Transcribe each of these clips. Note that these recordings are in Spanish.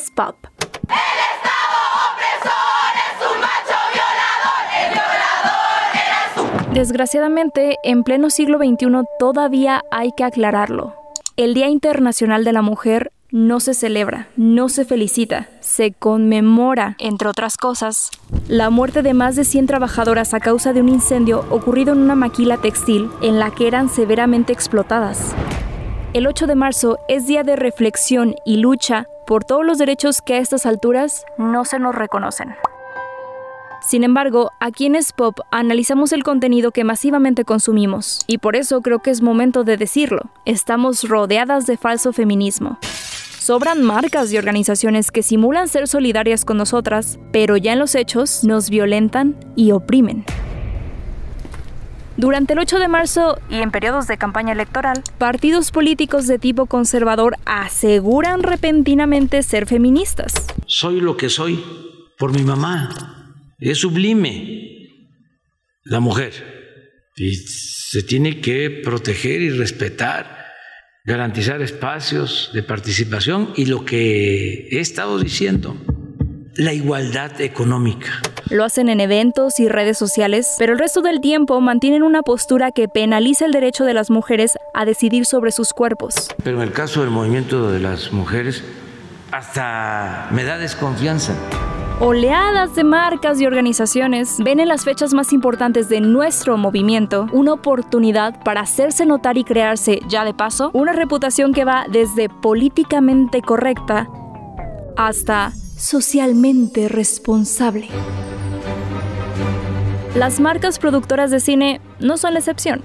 es pop. Desgraciadamente, en pleno siglo XXI todavía hay que aclararlo. El Día Internacional de la Mujer no se celebra, no se felicita, se conmemora, entre otras cosas, la muerte de más de 100 trabajadoras a causa de un incendio ocurrido en una maquila textil en la que eran severamente explotadas. El 8 de marzo es día de reflexión y lucha por todos los derechos que a estas alturas no se nos reconocen. Sin embargo, aquí en Spop analizamos el contenido que masivamente consumimos, y por eso creo que es momento de decirlo, estamos rodeadas de falso feminismo. Sobran marcas y organizaciones que simulan ser solidarias con nosotras, pero ya en los hechos nos violentan y oprimen. Durante el 8 de marzo y en periodos de campaña electoral, partidos políticos de tipo conservador aseguran repentinamente ser feministas. Soy lo que soy por mi mamá. Es sublime la mujer y se tiene que proteger y respetar garantizar espacios de participación y lo que he estado diciendo, la igualdad económica. Lo hacen en eventos y redes sociales, pero el resto del tiempo mantienen una postura que penaliza el derecho de las mujeres a decidir sobre sus cuerpos. Pero en el caso del movimiento de las mujeres, hasta me da desconfianza Oleadas de marcas y organizaciones ven en las fechas más importantes de nuestro movimiento una oportunidad para hacerse notar y crearse, ya de paso, una reputación que va desde políticamente correcta hasta socialmente responsable. Las marcas productoras de cine no son la excepción.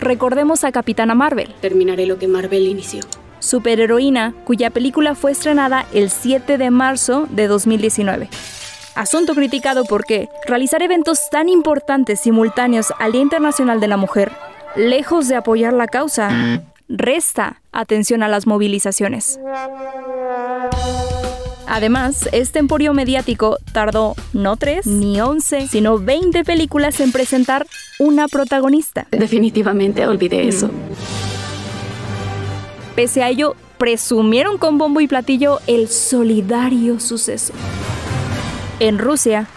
Recordemos a Capitana Marvel. Terminaré lo que Marvel inició superheroína, cuya película fue estrenada el 7 de marzo de 2019. Asunto criticado porque realizar eventos tan importantes simultáneos al Día Internacional de la Mujer, lejos de apoyar la causa, resta atención a las movilizaciones. Además, este emporio mediático tardó no tres ni once, sino 20 películas en presentar una protagonista. Definitivamente olvidé eso. Pese a ello, presumieron con bombo y platillo el solidario suceso. En Rusia,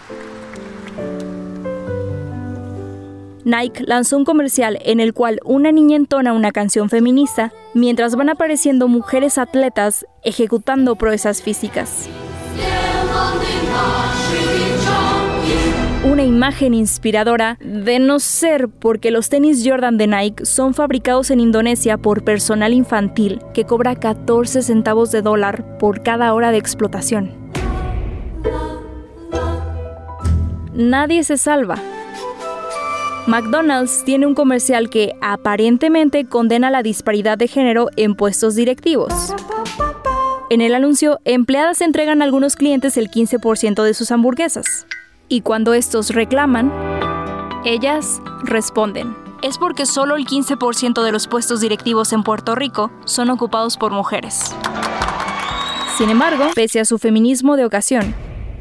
Nike lanzó un comercial en el cual una niña entona una canción feminista mientras van apareciendo mujeres atletas ejecutando proezas físicas una imagen inspiradora de no ser porque los tenis Jordan de Nike son fabricados en Indonesia por personal infantil que cobra 14 centavos de dólar por cada hora de explotación. Nadie se salva. McDonald's tiene un comercial que aparentemente condena la disparidad de género en puestos directivos. En el anuncio, empleadas entregan a algunos clientes el 15% de sus hamburguesas y cuando estos reclaman, ellas responden. Es porque solo el 15% de los puestos directivos en Puerto Rico son ocupados por mujeres. Sin embargo, pese a su feminismo de ocasión,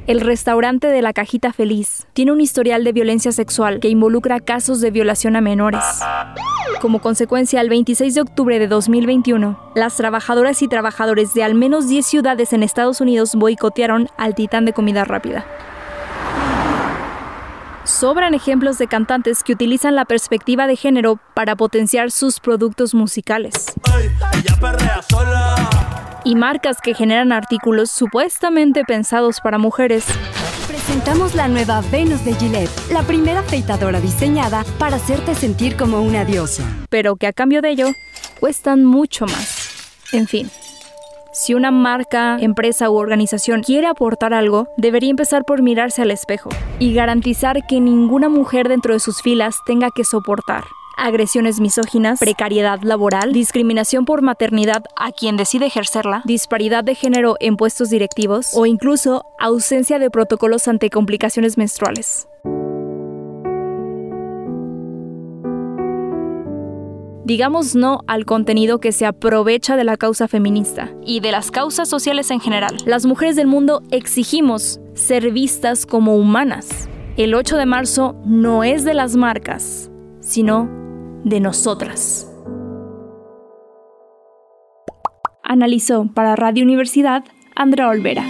el restaurante de la Cajita Feliz tiene un historial de violencia sexual que involucra casos de violación a menores. Como consecuencia, el 26 de octubre de 2021, las trabajadoras y trabajadores de al menos 10 ciudades en Estados Unidos boicotearon al titán de comida rápida. Sobran ejemplos de cantantes que utilizan la perspectiva de género para potenciar sus productos musicales. Y marcas que generan artículos supuestamente pensados para mujeres. Presentamos la nueva Venus de Gillette, la primera afeitadora diseñada para hacerte sentir como una diosa. Pero que a cambio de ello, cuestan mucho más. En fin, si una marca, empresa u organización quiere aportar algo, debería empezar por mirarse al espejo y garantizar que ninguna mujer dentro de sus filas tenga que soportar agresiones misóginas, precariedad laboral, discriminación por maternidad a quien decide ejercerla, disparidad de género en puestos directivos o incluso ausencia de protocolos ante complicaciones menstruales. digamos no al contenido que se aprovecha de la causa feminista y de las causas sociales en general. Las mujeres del mundo exigimos ser vistas como humanas. El 8 de marzo no es de las marcas, sino de nosotras. Analizó para Radio Universidad Andrea Olvera.